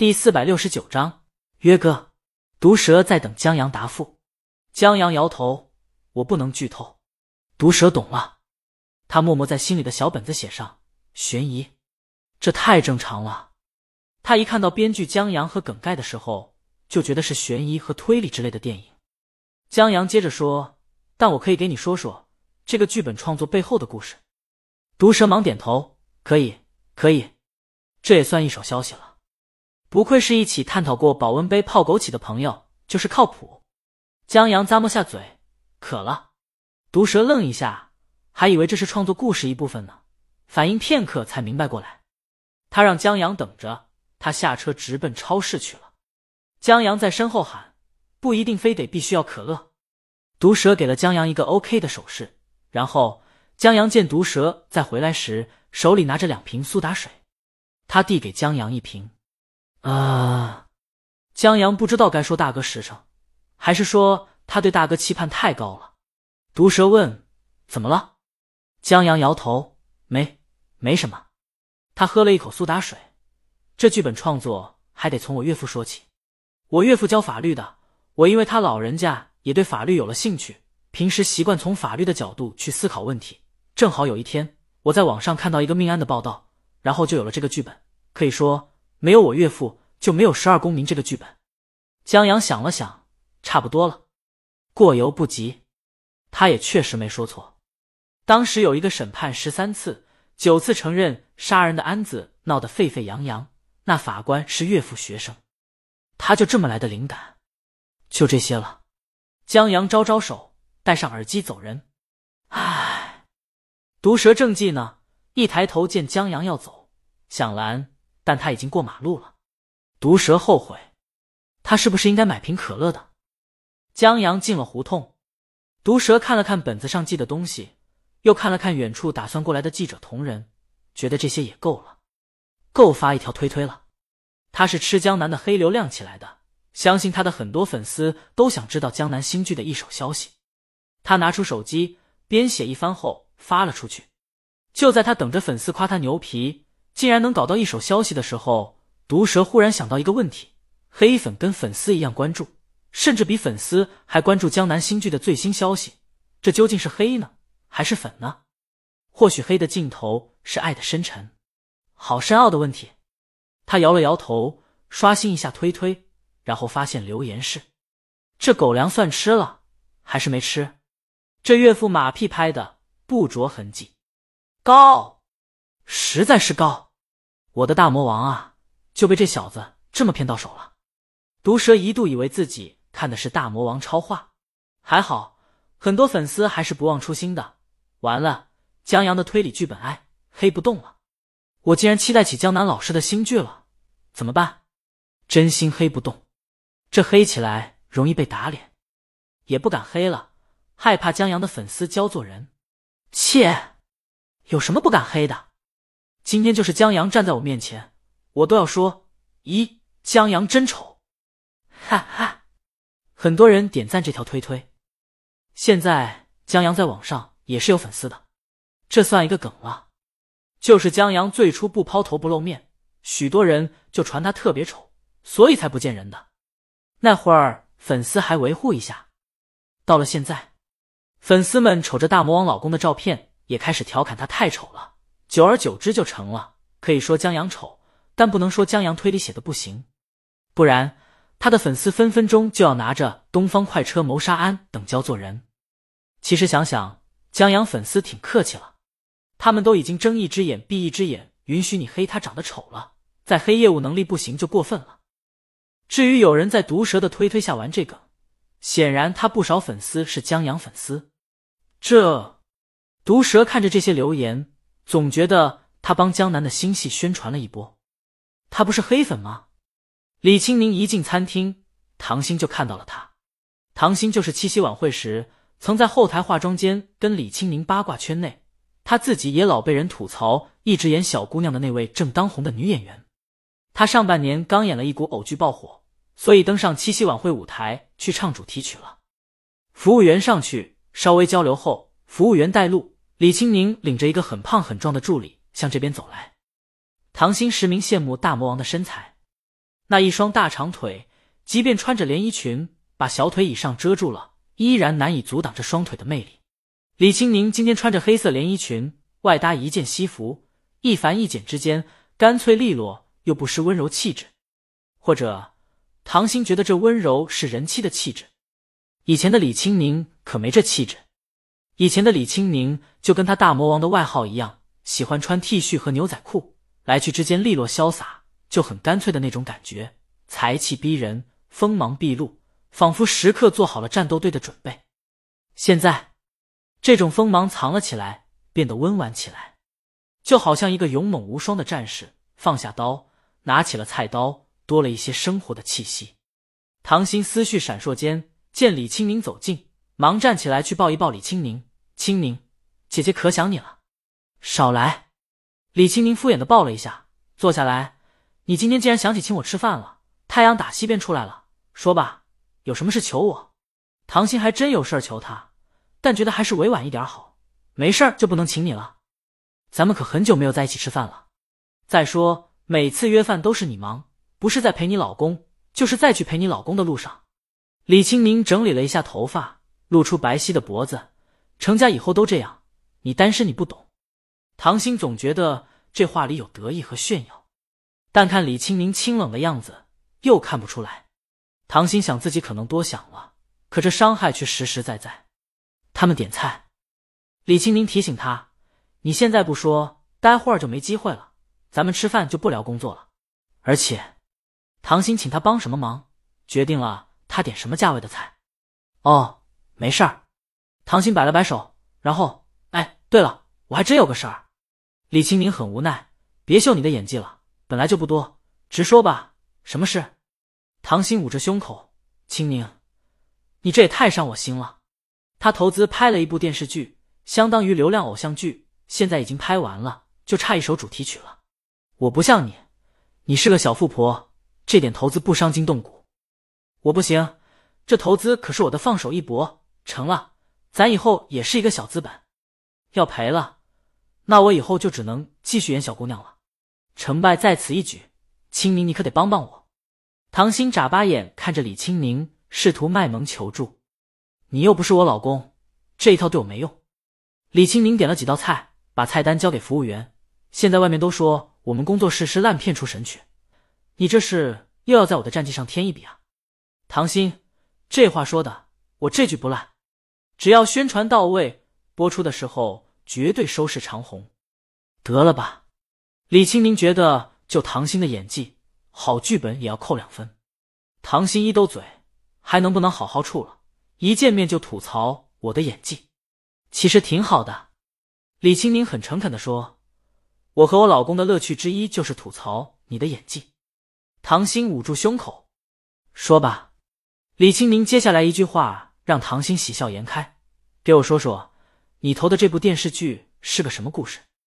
第四百六十九章，约哥，毒蛇在等江阳答复。江阳摇头，我不能剧透。毒蛇懂了，他默默在心里的小本子写上悬疑，这太正常了。他一看到编剧江阳和梗概的时候，就觉得是悬疑和推理之类的电影。江阳接着说：“但我可以给你说说这个剧本创作背后的故事。”毒蛇忙点头：“可以，可以，这也算一手消息了。”不愧是一起探讨过保温杯泡枸杞的朋友，就是靠谱。江阳咂摸下嘴，渴了。毒蛇愣一下，还以为这是创作故事一部分呢，反应片刻才明白过来。他让江阳等着，他下车直奔超市去了。江阳在身后喊：“不一定非得必须要可乐。”毒蛇给了江阳一个 OK 的手势，然后江阳见毒蛇在回来时手里拿着两瓶苏打水，他递给江阳一瓶。啊，江阳不知道该说大哥实诚，还是说他对大哥期盼太高了。毒蛇问：“怎么了？”江阳摇头：“没，没什么。”他喝了一口苏打水。这剧本创作还得从我岳父说起。我岳父教法律的，我因为他老人家也对法律有了兴趣，平时习惯从法律的角度去思考问题。正好有一天，我在网上看到一个命案的报道，然后就有了这个剧本。可以说。没有我岳父，就没有十二公民这个剧本。江阳想了想，差不多了，过犹不及。他也确实没说错。当时有一个审判十三次，九次承认杀人的案子闹得沸沸扬扬，那法官是岳父学生，他就这么来的灵感。就这些了。江阳招招手，戴上耳机走人。唉，毒蛇正记呢，一抬头见江阳要走，想拦。但他已经过马路了，毒蛇后悔，他是不是应该买瓶可乐的？江阳进了胡同，毒蛇看了看本子上记的东西，又看了看远处打算过来的记者同仁，觉得这些也够了，够发一条推推了。他是吃江南的黑流量起来的，相信他的很多粉丝都想知道江南新剧的一手消息。他拿出手机，编写一番后发了出去。就在他等着粉丝夸他牛皮。竟然能搞到一手消息的时候，毒蛇忽然想到一个问题：黑粉跟粉丝一样关注，甚至比粉丝还关注江南新剧的最新消息。这究竟是黑呢，还是粉呢？或许黑的尽头是爱的深沉，好深奥的问题。他摇了摇头，刷新一下推推，然后发现留言是：这狗粮算吃了还是没吃？这岳父马屁拍的不着痕迹，高，实在是高。我的大魔王啊，就被这小子这么骗到手了。毒蛇一度以为自己看的是大魔王超话，还好很多粉丝还是不忘初心的。完了，江阳的推理剧本哎黑不动了，我竟然期待起江南老师的新剧了，怎么办？真心黑不动，这黑起来容易被打脸，也不敢黑了，害怕江阳的粉丝教做人。切，有什么不敢黑的？今天就是江阳站在我面前，我都要说：咦，江阳真丑！哈哈，很多人点赞这条推推。现在江阳在网上也是有粉丝的，这算一个梗了。就是江阳最初不抛头不露面，许多人就传他特别丑，所以才不见人的。那会儿粉丝还维护一下，到了现在，粉丝们瞅着大魔王老公的照片，也开始调侃他太丑了。久而久之就成了，可以说江阳丑，但不能说江阳推理写的不行，不然他的粉丝分分钟就要拿着东方快车谋杀案等教做人。其实想想，江阳粉丝挺客气了，他们都已经睁一只眼闭一只眼，允许你黑他长得丑了，在黑业务能力不行就过分了。至于有人在毒蛇的推推下玩这个，显然他不少粉丝是江阳粉丝。这毒蛇看着这些留言。总觉得他帮江南的新戏宣传了一波，他不是黑粉吗？李青宁一进餐厅，唐鑫就看到了他。唐鑫就是七夕晚会时曾在后台化妆间跟李青宁八卦圈内，他自己也老被人吐槽，一直演小姑娘的那位正当红的女演员。她上半年刚演了一股偶剧爆火，所以登上七夕晚会舞台去唱主题曲了。服务员上去稍微交流后，服务员带路。李青宁领着一个很胖很壮的助理向这边走来，唐鑫实名羡慕大魔王的身材。那一双大长腿，即便穿着连衣裙，把小腿以上遮住了，依然难以阻挡这双腿的魅力。李青宁今天穿着黑色连衣裙，外搭一件西服，一繁一简之间，干脆利落又不失温柔气质。或者，唐心觉得这温柔是人妻的气质。以前的李青宁可没这气质。以前的李青宁就跟他大魔王的外号一样，喜欢穿 T 恤和牛仔裤，来去之间利落潇洒，就很干脆的那种感觉，才气逼人，锋芒毕露，仿佛时刻做好了战斗队的准备。现在，这种锋芒藏了起来，变得温婉起来，就好像一个勇猛无双的战士，放下刀，拿起了菜刀，多了一些生活的气息。唐心思绪闪烁间，见李青宁走近，忙站起来去抱一抱李青宁。青宁，姐姐可想你了。少来！李青宁敷衍的抱了一下，坐下来。你今天既然想起请我吃饭了，太阳打西边出来了，说吧，有什么事求我？唐心还真有事求他，但觉得还是委婉一点好。没事儿就不能请你了，咱们可很久没有在一起吃饭了。再说每次约饭都是你忙，不是在陪你老公，就是在去陪你老公的路上。李青宁整理了一下头发，露出白皙的脖子。成家以后都这样，你单身你不懂。唐心总觉得这话里有得意和炫耀，但看李青宁清冷的样子，又看不出来。唐鑫想自己可能多想了，可这伤害却实实在在。他们点菜，李青宁提醒他：“你现在不说，待会儿就没机会了。咱们吃饭就不聊工作了。”而且，唐心请他帮什么忙，决定了他点什么价位的菜。哦，没事儿。唐鑫摆了摆手，然后，哎，对了，我还真有个事儿。李青宁很无奈，别秀你的演技了，本来就不多，直说吧，什么事？唐鑫捂着胸口，青宁，你这也太伤我心了。他投资拍了一部电视剧，相当于流量偶像剧，现在已经拍完了，就差一首主题曲了。我不像你，你是个小富婆，这点投资不伤筋动骨。我不行，这投资可是我的放手一搏，成了。咱以后也是一个小资本，要赔了，那我以后就只能继续演小姑娘了。成败在此一举，青宁你可得帮帮我。唐鑫眨巴眼看着李青宁，试图卖萌求助。你又不是我老公，这一套对我没用。李青宁点了几道菜，把菜单交给服务员。现在外面都说我们工作室是烂片出神曲，你这是又要在我的战绩上添一笔啊？唐鑫，这话说的，我这句不烂。只要宣传到位，播出的时候绝对收视长虹。得了吧，李青宁觉得就唐鑫的演技，好剧本也要扣两分。唐鑫一兜嘴，还能不能好好处了？一见面就吐槽我的演技，其实挺好的。李青宁很诚恳的说：“我和我老公的乐趣之一就是吐槽你的演技。”唐鑫捂住胸口，说吧。李青宁接下来一句话。让唐鑫喜笑颜开，给我说说，你投的这部电视剧是个什么故事？